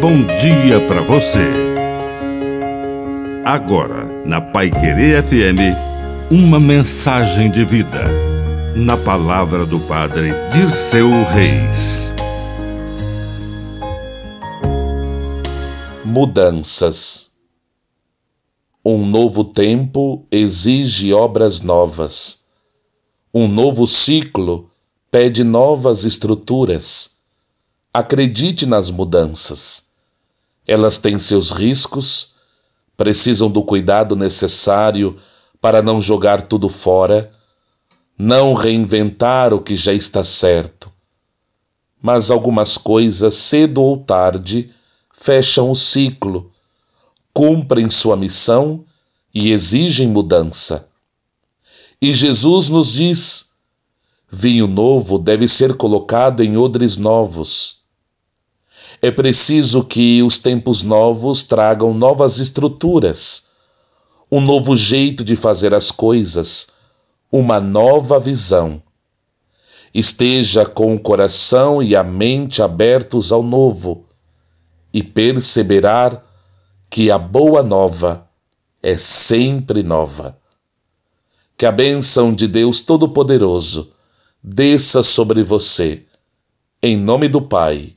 bom dia para você. Agora, na Pai Querer FM, uma mensagem de vida. Na palavra do Padre Dirceu Reis. Mudanças. Um novo tempo exige obras novas. Um novo ciclo pede novas estruturas. Acredite nas mudanças. Elas têm seus riscos, precisam do cuidado necessário para não jogar tudo fora, não reinventar o que já está certo. Mas algumas coisas, cedo ou tarde, fecham o ciclo, cumprem sua missão e exigem mudança. E Jesus nos diz: vinho novo deve ser colocado em odres novos é preciso que os tempos novos tragam novas estruturas, um novo jeito de fazer as coisas, uma nova visão. Esteja com o coração e a mente abertos ao novo e perceberá que a boa nova é sempre nova. Que a bênção de Deus Todo-Poderoso desça sobre você, em nome do Pai